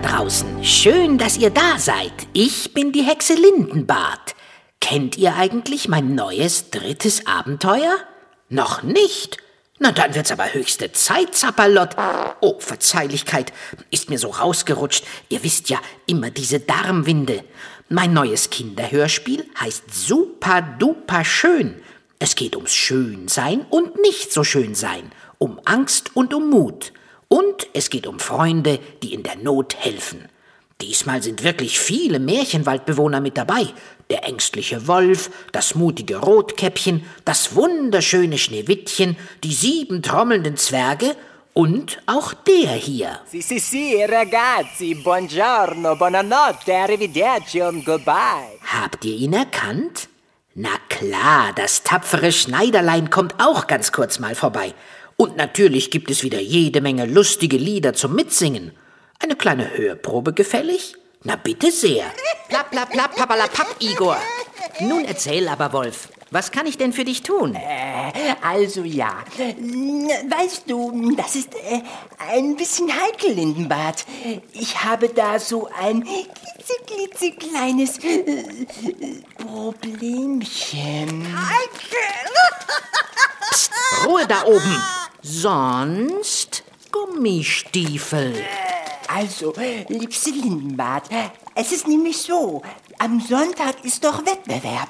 Draußen. Schön, dass ihr da seid. Ich bin die Hexe Lindenbart. Kennt ihr eigentlich mein neues drittes Abenteuer? Noch nicht? Na, dann wird's aber höchste Zeit, Zapperlott. Oh, Verzeihlichkeit, ist mir so rausgerutscht. Ihr wisst ja, immer diese Darmwinde. Mein neues Kinderhörspiel heißt Super Duper Schön. Es geht ums Schönsein und nicht so schön sein, um Angst und um Mut. Und es geht um Freunde, die in der Not helfen. Diesmal sind wirklich viele Märchenwaldbewohner mit dabei. Der ängstliche Wolf, das mutige Rotkäppchen, das wunderschöne Schneewittchen, die sieben trommelnden Zwerge und auch der hier. Si, si, si, ragazzi, buongiorno, buonanotte, arrivederci und goodbye. Habt ihr ihn erkannt? Na klar, das tapfere Schneiderlein kommt auch ganz kurz mal vorbei. Und natürlich gibt es wieder jede Menge lustige Lieder zum Mitsingen. Eine kleine Hörprobe gefällig? Na bitte sehr. Plapp, plapp, Igor. Nun erzähl aber, Wolf. Was kann ich denn für dich tun? Äh, also ja, weißt du, das ist äh, ein bisschen heikel, Lindenbart. Ich habe da so ein klitzeklitzekleines äh, Problemchen. Psst, Ruhe da oben. Sonst Gummistiefel. Also, liebste Lindenbart, es ist nämlich so, am Sonntag ist doch Wettbewerb.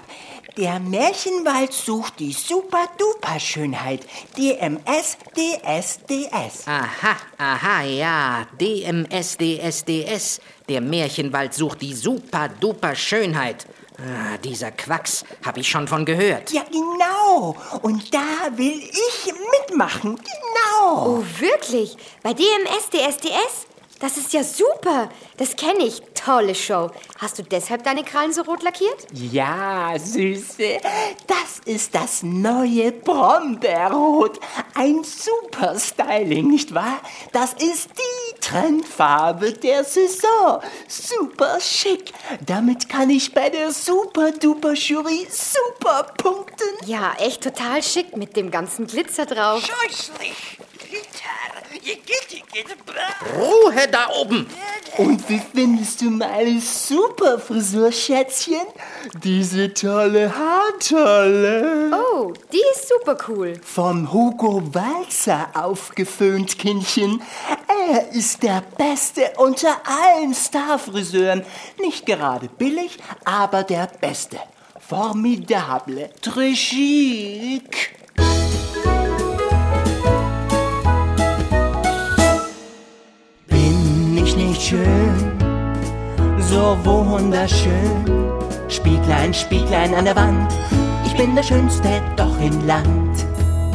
Der Märchenwald sucht die Super-Duper-Schönheit. DMS, DS, DS. Aha, aha, ja. DMS, DS, DS. Der Märchenwald sucht die super-duper Schönheit. Ah, dieser Quacks, hab ich schon von gehört. Ja, genau. Und da will ich mitmachen. Genau. Oh, wirklich? Bei DMS, DS, DS? Das ist ja super. Das kenne ich. Tolle Show. Hast du deshalb deine Krallen so rot lackiert? Ja, Süße. Das ist das neue Brombeerrot. Ein super Styling, nicht wahr? Das ist die Trendfarbe der Saison. Super schick. Damit kann ich bei der Super-Duper-Jury super punkten. Ja, echt total schick mit dem ganzen Glitzer drauf. Scheußlich! Ruhe da oben! Und wie findest du meine super Frisur, Schätzchen? Diese tolle Haartolle. Oh, die ist super cool. Vom Hugo Walzer aufgeföhnt, Kindchen. Er ist der Beste unter allen Starfriseuren. Nicht gerade billig, aber der Beste. Formidable, très. Bin ich nicht schön, so wunderschön? Spieglein, Spieglein an der Wand, ich bin der Schönste doch im Land.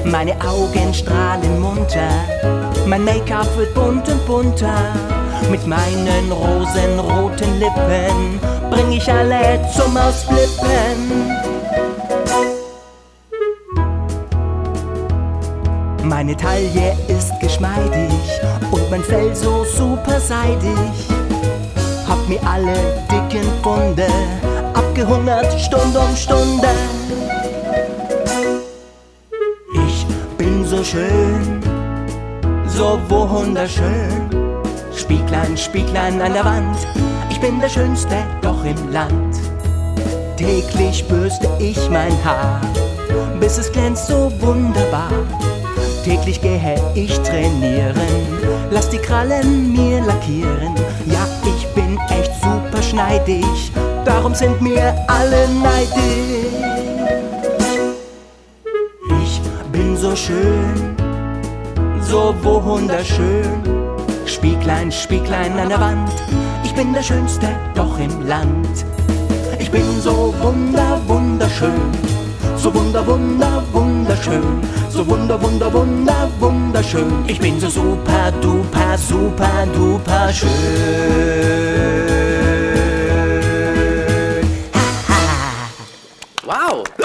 Meine Augen strahlen munter, mein Make-up wird bunt und bunter. Mit meinen rosenroten Lippen bring ich alle zum Ausflippen. Meine Taille ist geschmeidig und mein Fell so super seidig. Hab mir alle dicken Funde abgehungert Stunde um Stunde. So schön, so wunderschön. Spieglein, Spieglein an der Wand, ich bin der Schönste doch im Land. Täglich bürste ich mein Haar, bis es glänzt so wunderbar. Täglich gehe ich trainieren, lass die Krallen mir lackieren. Ja, ich bin echt super schneidig, darum sind mir alle neidisch. So schön, so wunderschön. Spieglein, Spieglein an der Wand, ich bin der Schönste doch im Land. Ich bin so wunder, wunderschön, so wunder, wunder, wunderschön, so wunder, wunder, wunder, wunderschön. Ich bin so super, duper, super, duper schön. Wow!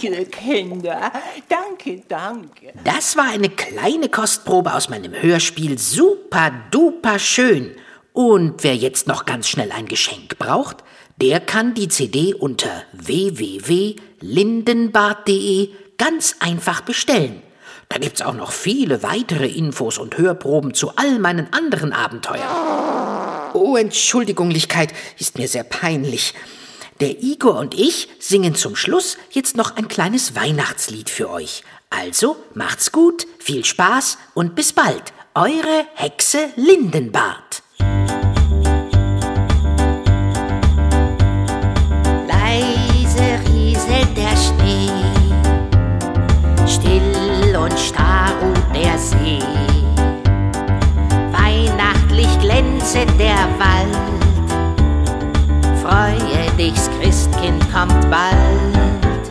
Danke, Kinder. Danke, danke. Das war eine kleine Kostprobe aus meinem Hörspiel Super Duper Schön. Und wer jetzt noch ganz schnell ein Geschenk braucht, der kann die CD unter www.lindenbart.de ganz einfach bestellen. Da gibt's auch noch viele weitere Infos und Hörproben zu all meinen anderen Abenteuern. Oh, Entschuldigunglichkeit, ist mir sehr peinlich. Der Igor und ich singen zum Schluss jetzt noch ein kleines Weihnachtslied für euch. Also macht's gut, viel Spaß und bis bald. Eure Hexe Lindenbart. Leise rieselt der Schnee, still und starr ruht der See. Weihnachtlich glänzet der Wald, freue dich, Christkind kommt bald.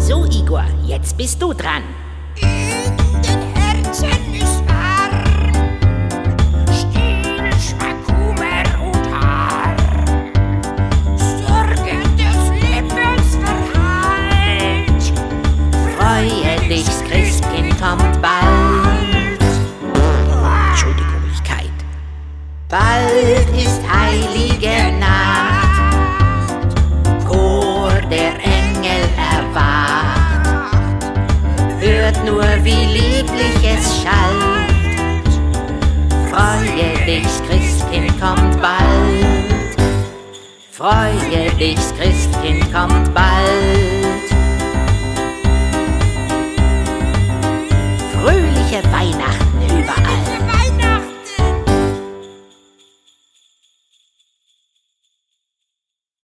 So, Igor, jetzt bist du dran. Nur, wie lieblich es schallt. Freue dich, Christkind kommt bald. Freue dich, Christkind kommt bald.